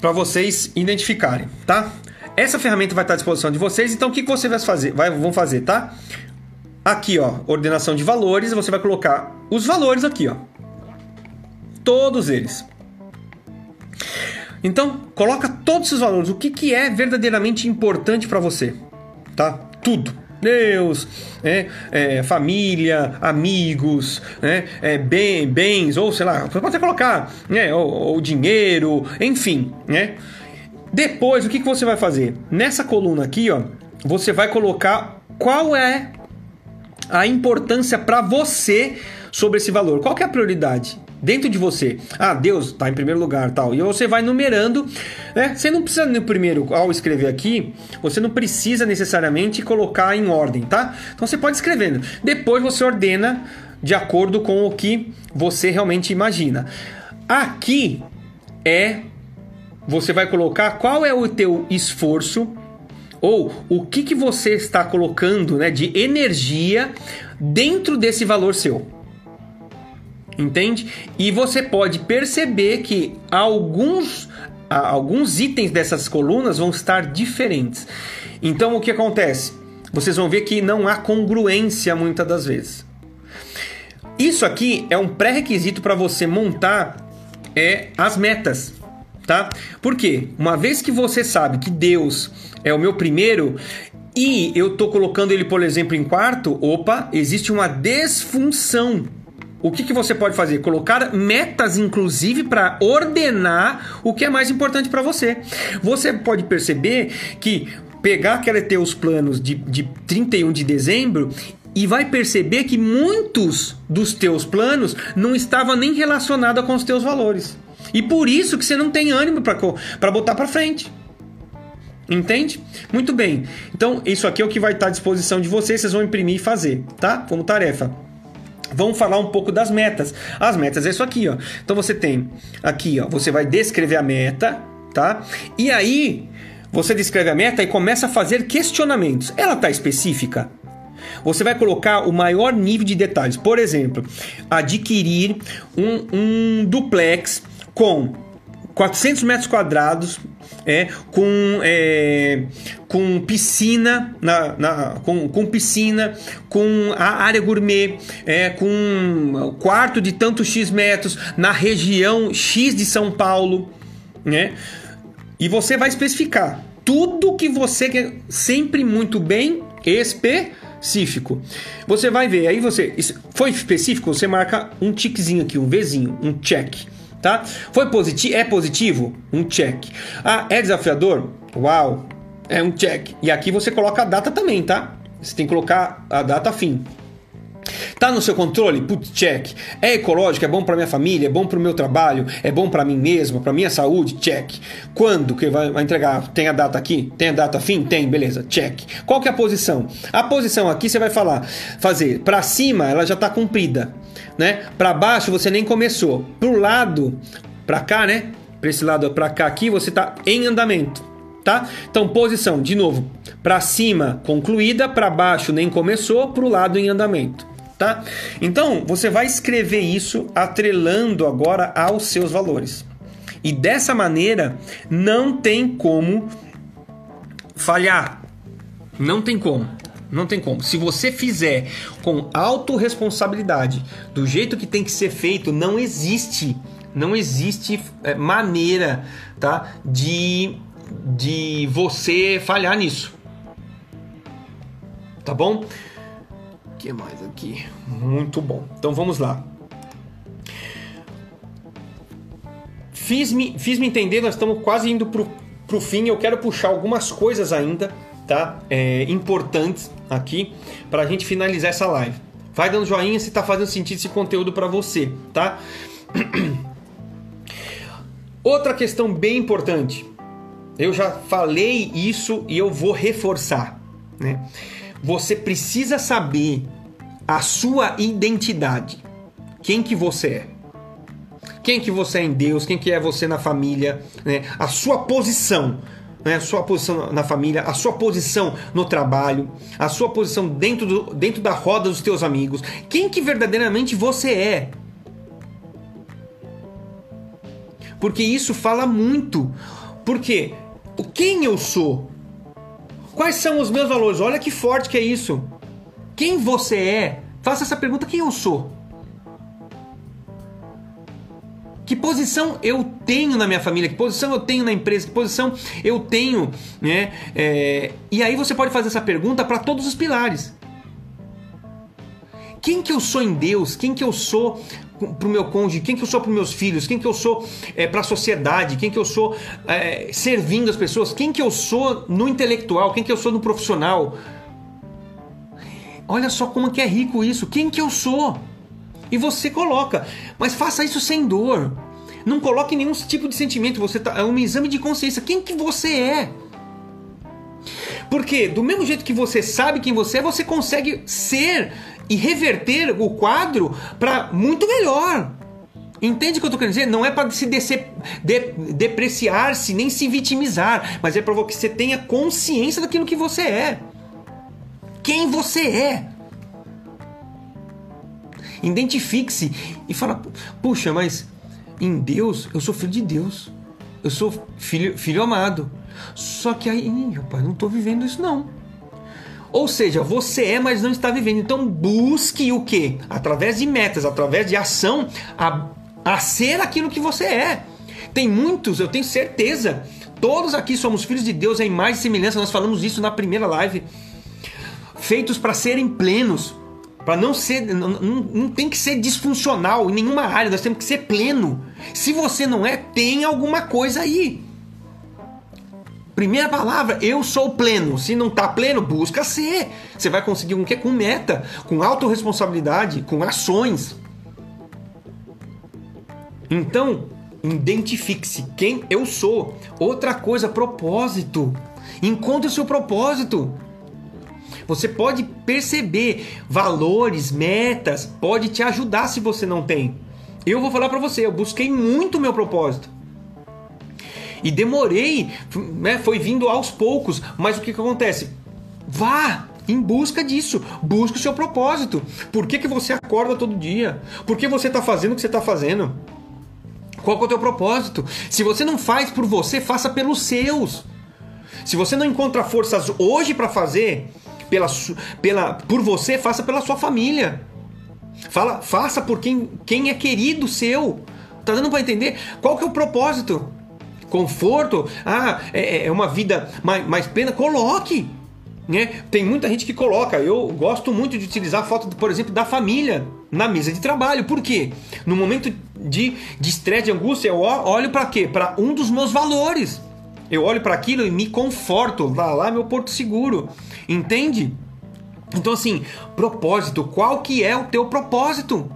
para vocês identificarem, tá? Essa ferramenta vai estar à disposição de vocês, então o que, que você vai fazer? Vai, vão fazer, tá? Aqui, ó, ordenação de valores, você vai colocar os valores aqui, ó. Todos eles. Então, coloca todos esses valores. O que, que é verdadeiramente importante para você, tá? Tudo. Deus, é, é, família, amigos, né, é, bem, bens, ou sei lá, você pode até colocar, né, ou dinheiro, enfim, né? Depois, o que, que você vai fazer? Nessa coluna aqui, ó, você vai colocar qual é a importância para você sobre esse valor. Qual é a prioridade? Dentro de você. Ah, Deus está em primeiro lugar, tal. E você vai numerando, né? Você não precisa no primeiro, ao escrever aqui, você não precisa necessariamente colocar em ordem, tá? Então você pode escrevendo. Depois você ordena de acordo com o que você realmente imagina. Aqui é você vai colocar qual é o teu esforço ou o que, que você está colocando né, de energia dentro desse valor seu. Entende? E você pode perceber que alguns, alguns itens dessas colunas vão estar diferentes. Então o que acontece? Vocês vão ver que não há congruência muitas das vezes. Isso aqui é um pré-requisito para você montar é, as metas, tá? Por quê? Uma vez que você sabe que Deus é o meu primeiro e eu tô colocando ele, por exemplo, em quarto, opa, existe uma desfunção o que, que você pode fazer? Colocar metas, inclusive, para ordenar o que é mais importante para você. Você pode perceber que pegar aqueles teus planos de, de 31 de dezembro e vai perceber que muitos dos teus planos não estavam nem relacionados com os teus valores. E por isso que você não tem ânimo para botar para frente. Entende? Muito bem. Então, isso aqui é o que vai estar à disposição de vocês, vocês vão imprimir e fazer, tá? Como tarefa. Vamos falar um pouco das metas. As metas é isso aqui, ó. Então você tem aqui, ó, você vai descrever a meta, tá? E aí você descreve a meta e começa a fazer questionamentos. Ela tá específica? Você vai colocar o maior nível de detalhes. Por exemplo, adquirir um, um duplex com 400 metros quadrados, é, com, é, com piscina, na, na, com, com piscina, com a área gourmet, é, com quarto de tantos X metros na região X de São Paulo, né? E você vai especificar tudo que você quer, sempre muito bem específico. Você vai ver, aí você foi específico, você marca um tiquezinho aqui, um Vzinho, um check tá? Foi positivo? É positivo? Um check. Ah, é desafiador? Uau, é um check. E aqui você coloca a data também, tá? Você tem que colocar a data fim. Tá no seu controle? Put check. É ecológico, é bom para minha família, é bom para o meu trabalho, é bom para mim mesmo, para minha saúde? Check. Quando que vai entregar? Tem a data aqui? Tem a data fim? Tem, beleza. Check. Qual que é a posição? A posição aqui você vai falar, fazer para cima, ela já está cumprida né? Para baixo você nem começou. Pro lado, para cá, né? Para esse lado para cá aqui, você tá em andamento, tá? Então, posição, de novo, para cima concluída, para baixo nem começou, pro lado em andamento, tá? Então, você vai escrever isso atrelando agora aos seus valores. E dessa maneira não tem como falhar. Não tem como. Não tem como. Se você fizer com autorresponsabilidade, do jeito que tem que ser feito, não existe, não existe é, maneira, tá, de de você falhar nisso. Tá bom? O que mais aqui? Muito bom. Então vamos lá. Fiz-me fiz -me entender, nós estamos quase indo pro, pro fim. Eu quero puxar algumas coisas ainda tá? É, importantes aqui para a gente finalizar essa live. Vai dando joinha se está fazendo sentido esse conteúdo para você, tá? Outra questão bem importante. Eu já falei isso e eu vou reforçar, né? Você precisa saber a sua identidade. Quem que você é? Quem que você é em Deus? Quem que é você na família? Né? A sua posição né, a sua posição na família, a sua posição no trabalho, a sua posição dentro, do, dentro da roda dos teus amigos. Quem que verdadeiramente você é? Porque isso fala muito. Porque quem eu sou? Quais são os meus valores? Olha que forte que é isso. Quem você é? Faça essa pergunta: quem eu sou? Que posição eu tenho na minha família? Que posição eu tenho na empresa? Que posição eu tenho? Né? É, e aí você pode fazer essa pergunta para todos os pilares. Quem que eu sou em Deus? Quem que eu sou para o meu cônjuge? Quem que eu sou para os meus filhos? Quem que eu sou é, para a sociedade? Quem que eu sou é, servindo as pessoas? Quem que eu sou no intelectual? Quem que eu sou no profissional? Olha só como que é rico isso. Quem que eu sou? E você coloca, mas faça isso sem dor. Não coloque nenhum tipo de sentimento. Você tá, é um exame de consciência. Quem que você é? Porque do mesmo jeito que você sabe quem você é, você consegue ser e reverter o quadro para muito melhor. Entende o que eu estou querendo dizer? Não é para se de, depreciar-se nem se vitimizar, mas é para que você tenha consciência daquilo que você é. Quem você é. Identifique-se e fala: puxa, mas em Deus eu sou filho de Deus. Eu sou filho, filho amado. Só que aí, rapaz, não estou vivendo isso não. Ou seja, você é, mas não está vivendo. Então busque o que? Através de metas, através de ação, a, a ser aquilo que você é. Tem muitos, eu tenho certeza. Todos aqui somos filhos de Deus em mais semelhança. Nós falamos isso na primeira live. Feitos para serem plenos. Para não ser. Não, não, tem que ser disfuncional em nenhuma área. Nós temos que ser pleno. Se você não é, tem alguma coisa aí. Primeira palavra, eu sou pleno. Se não está pleno, busca ser. Você vai conseguir com o quê? Com meta, com autorresponsabilidade, com ações. Então, identifique-se quem eu sou. Outra coisa, propósito. Encontre o seu propósito. Você pode perceber valores, metas, pode te ajudar se você não tem. Eu vou falar para você, eu busquei muito meu propósito. E demorei, né, foi vindo aos poucos, mas o que, que acontece? Vá em busca disso, busque o seu propósito. Por que, que você acorda todo dia? Por que você está fazendo o que você está fazendo? Qual é o teu propósito? Se você não faz por você, faça pelos seus. Se você não encontra forças hoje para fazer pela, pela, por você, faça pela sua família. Fala, faça por quem, quem é querido seu. Tá dando para entender? Qual que é o propósito? conforto, ah, é, é uma vida mais, mais plena, coloque. Né? Tem muita gente que coloca. Eu gosto muito de utilizar a foto, por exemplo, da família na mesa de trabalho. Por quê? No momento de estresse, de, de angústia, eu olho para quê? Para um dos meus valores. Eu olho para aquilo e me conforto. Lá, lá meu porto seguro. Entende? Então assim, propósito. Qual que é o teu propósito?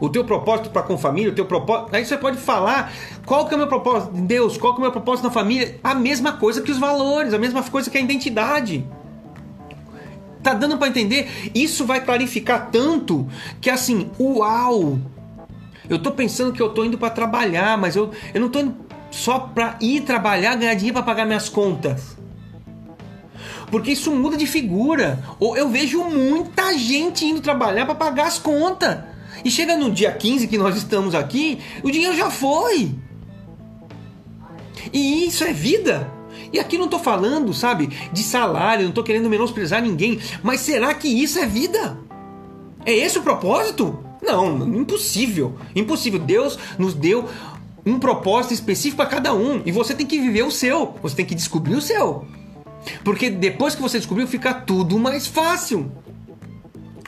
o teu propósito para com família, o teu propósito. Aí você pode falar qual que é o meu propósito em Deus, qual que é o meu propósito na família. A mesma coisa que os valores, a mesma coisa que a identidade. Tá dando para entender? Isso vai clarificar tanto que assim, uau! Eu tô pensando que eu tô indo para trabalhar, mas eu, eu não tô indo só para ir trabalhar, ganhar dinheiro para pagar minhas contas. Porque isso muda de figura. Ou eu vejo muita gente indo trabalhar para pagar as contas. E chega no dia 15 que nós estamos aqui, o dinheiro já foi. E isso é vida. E aqui não estou falando, sabe, de salário, não estou querendo menosprezar ninguém, mas será que isso é vida? É esse o propósito? Não, impossível. Impossível. Deus nos deu um propósito específico para cada um e você tem que viver o seu, você tem que descobrir o seu. Porque depois que você descobriu, fica tudo mais fácil.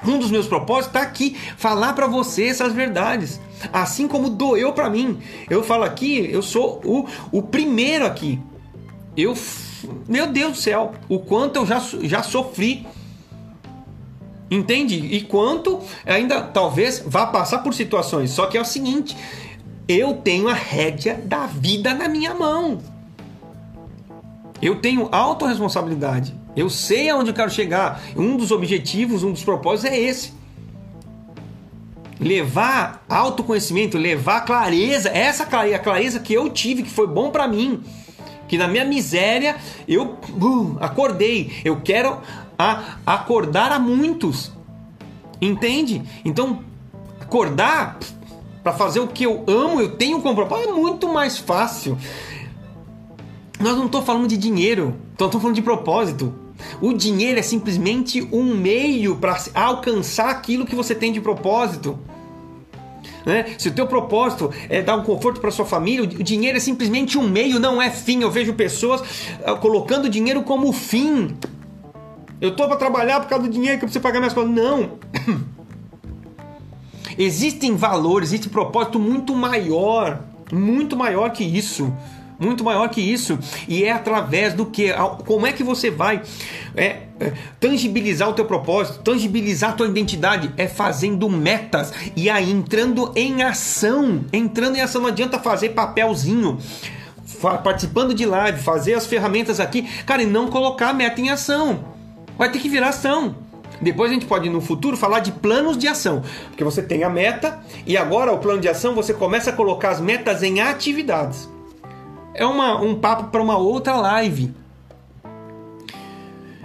Um dos meus propósitos está aqui, falar para você essas verdades. Assim como doeu para mim. Eu falo aqui, eu sou o, o primeiro aqui. Eu, meu Deus do céu, o quanto eu já, já sofri. Entende? E quanto ainda talvez vá passar por situações. Só que é o seguinte: eu tenho a rédea da vida na minha mão. Eu tenho autorresponsabilidade. Eu sei aonde eu quero chegar. Um dos objetivos, um dos propósitos é esse. Levar autoconhecimento, levar clareza, essa clareza, a clareza que eu tive, que foi bom para mim, que na minha miséria eu uh, acordei. Eu quero a, acordar a muitos. Entende? Então, acordar para fazer o que eu amo, eu tenho como propósito, é muito mais fácil. Nós não estamos falando de dinheiro, então estamos falando de propósito. O dinheiro é simplesmente um meio para alcançar aquilo que você tem de propósito. Né? Se o teu propósito é dar um conforto para sua família, o dinheiro é simplesmente um meio, não é fim. Eu vejo pessoas ah, colocando dinheiro como fim. Eu tô para trabalhar por causa do dinheiro que eu preciso pagar minhas contas. Não. Existem valores, existe propósito muito maior, muito maior que isso muito maior que isso. E é através do que? Como é que você vai é, é, tangibilizar o teu propósito, tangibilizar a tua identidade? É fazendo metas e aí entrando em ação. Entrando em ação, não adianta fazer papelzinho. Participando de live, fazer as ferramentas aqui, cara, e não colocar a meta em ação. Vai ter que virar ação. Depois a gente pode no futuro falar de planos de ação, porque você tem a meta e agora o plano de ação você começa a colocar as metas em atividades é uma, um papo para uma outra live.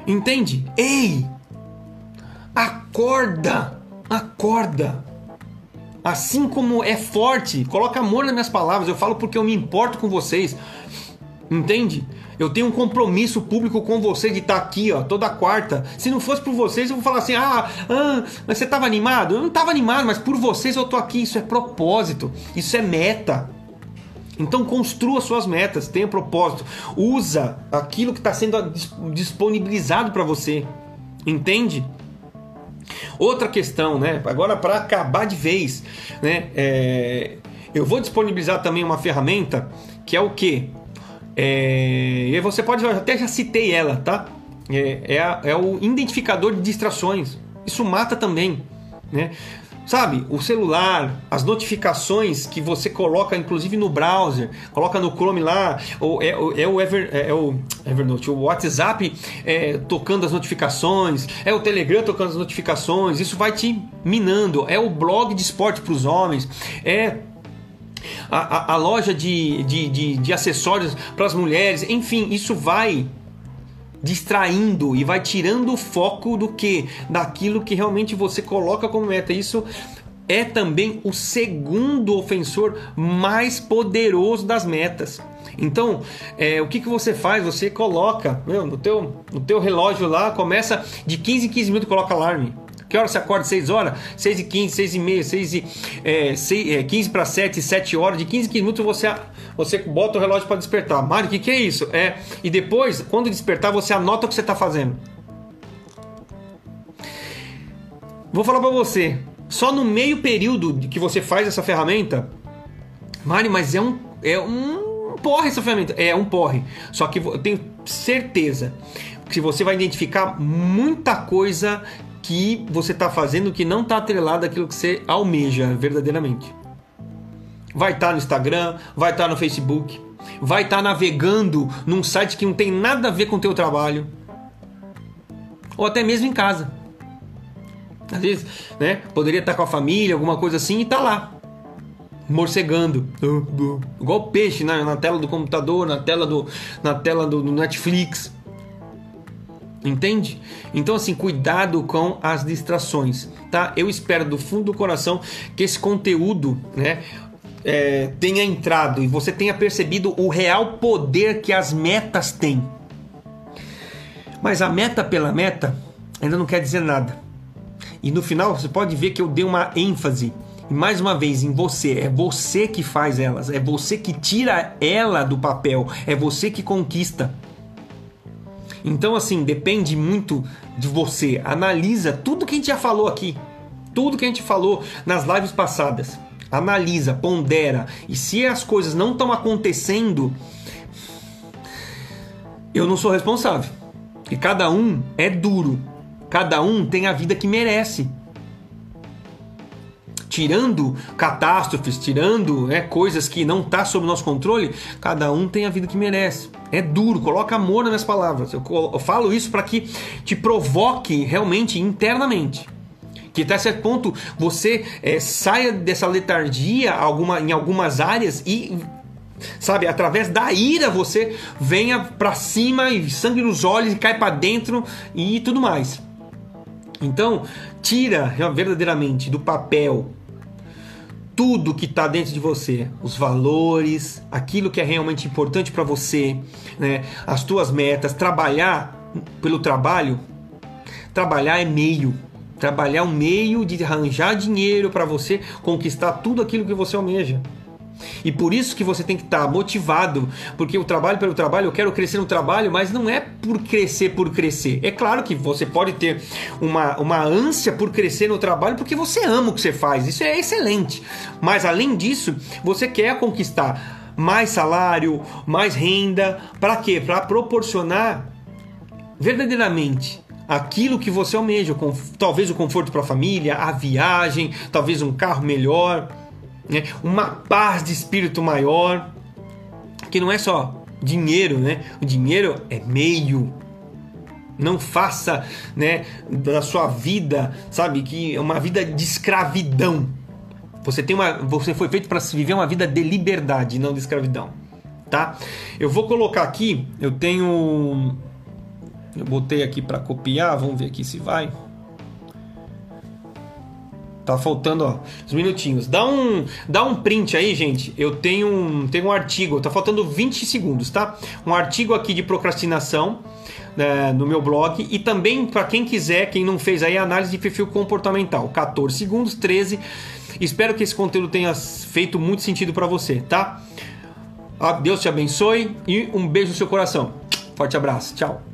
Entende? Ei! Acorda! Acorda. Assim como é forte, coloca amor nas minhas palavras. Eu falo porque eu me importo com vocês. Entende? Eu tenho um compromisso público com você de estar aqui, ó, toda quarta. Se não fosse por vocês, eu vou falar assim: ah, ah mas você estava animado? Eu não estava animado, mas por vocês eu tô aqui. Isso é propósito, isso é meta. Então construa suas metas, tenha propósito, usa aquilo que está sendo disponibilizado para você, entende? Outra questão, né? Agora para acabar de vez, né? É... eu vou disponibilizar também uma ferramenta que é o que? É... E você pode até já citei ela, tá? É, é, a, é o identificador de distrações. Isso mata também, né? Sabe, o celular, as notificações que você coloca, inclusive no browser, coloca no Chrome lá, ou é, é o, Ever, é, é o Evernote, o WhatsApp é, tocando as notificações, é o Telegram tocando as notificações, isso vai te minando. É o blog de esporte para os homens, é a, a, a loja de, de, de, de acessórios para as mulheres, enfim, isso vai distraindo e vai tirando o foco do que? Daquilo que realmente você coloca como meta. Isso é também o segundo ofensor mais poderoso das metas. Então, é, o que, que você faz? Você coloca meu, no, teu, no teu relógio lá, começa de 15 em 15 minutos, coloca alarme. Que hora você acorda? 6 horas? 6 e 15, 6 e meia, 6 e, é, 6, é, 15 para 7, 7 horas. De 15 em 15 minutos você, você bota o relógio para despertar. Mário, o que, que é isso? É, e depois, quando despertar, você anota o que você está fazendo. Vou falar para você. Só no meio período que você faz essa ferramenta, Mário, mas é um, é um porre essa ferramenta. É um porre. Só que eu tenho certeza que você vai identificar muita coisa que você está fazendo que não está atrelado àquilo que você almeja verdadeiramente. Vai estar tá no Instagram, vai estar tá no Facebook, vai estar tá navegando num site que não tem nada a ver com o teu trabalho, ou até mesmo em casa. Às vezes, né, poderia estar com a família, alguma coisa assim, e tá lá, morcegando, igual peixe né, na tela do computador, na tela do, na tela do, do Netflix. Entende? Então, assim, cuidado com as distrações, tá? Eu espero do fundo do coração que esse conteúdo, né, é, tenha entrado e você tenha percebido o real poder que as metas têm. Mas a meta pela meta ainda não quer dizer nada. E no final você pode ver que eu dei uma ênfase mais uma vez em você. É você que faz elas, é você que tira ela do papel, é você que conquista. Então, assim, depende muito de você. Analisa tudo que a gente já falou aqui. Tudo que a gente falou nas lives passadas. Analisa, pondera. E se as coisas não estão acontecendo, eu não sou responsável. E cada um é duro. Cada um tem a vida que merece tirando catástrofes, tirando né, coisas que não tá sob nosso controle, cada um tem a vida que merece. É duro, coloca amor nas minhas palavras. Eu, eu falo isso para que te provoque realmente internamente que até certo ponto você é, saia dessa letargia alguma, em algumas áreas e sabe através da ira você venha para cima e sangue nos olhos e cai para dentro e tudo mais então tira verdadeiramente do papel tudo que está dentro de você, os valores, aquilo que é realmente importante para você, né? as tuas metas, trabalhar pelo trabalho. Trabalhar é meio, trabalhar é um meio de arranjar dinheiro para você conquistar tudo aquilo que você almeja. E por isso que você tem que estar motivado, porque o trabalho pelo trabalho, eu quero crescer no trabalho, mas não é por crescer por crescer. É claro que você pode ter uma, uma ânsia por crescer no trabalho porque você ama o que você faz, isso é excelente. Mas além disso, você quer conquistar mais salário, mais renda, para quê? Para proporcionar verdadeiramente aquilo que você almeja, talvez o conforto para a família, a viagem, talvez um carro melhor né? uma paz de espírito maior, que não é só dinheiro, né? O dinheiro é meio. Não faça, né, da sua vida, sabe, que é uma vida de escravidão. Você tem uma, você foi feito para viver uma vida de liberdade, não de escravidão, tá? Eu vou colocar aqui, eu tenho eu botei aqui para copiar, vamos ver aqui se vai. Tá faltando, ó, uns minutinhos. Dá um, dá um print aí, gente. Eu tenho um, tenho um artigo, tá faltando 20 segundos, tá? Um artigo aqui de procrastinação né, no meu blog e também para quem quiser, quem não fez aí análise de perfil comportamental. 14 segundos, 13. Espero que esse conteúdo tenha feito muito sentido para você, tá? Ah, Deus te abençoe e um beijo no seu coração. Forte abraço. Tchau.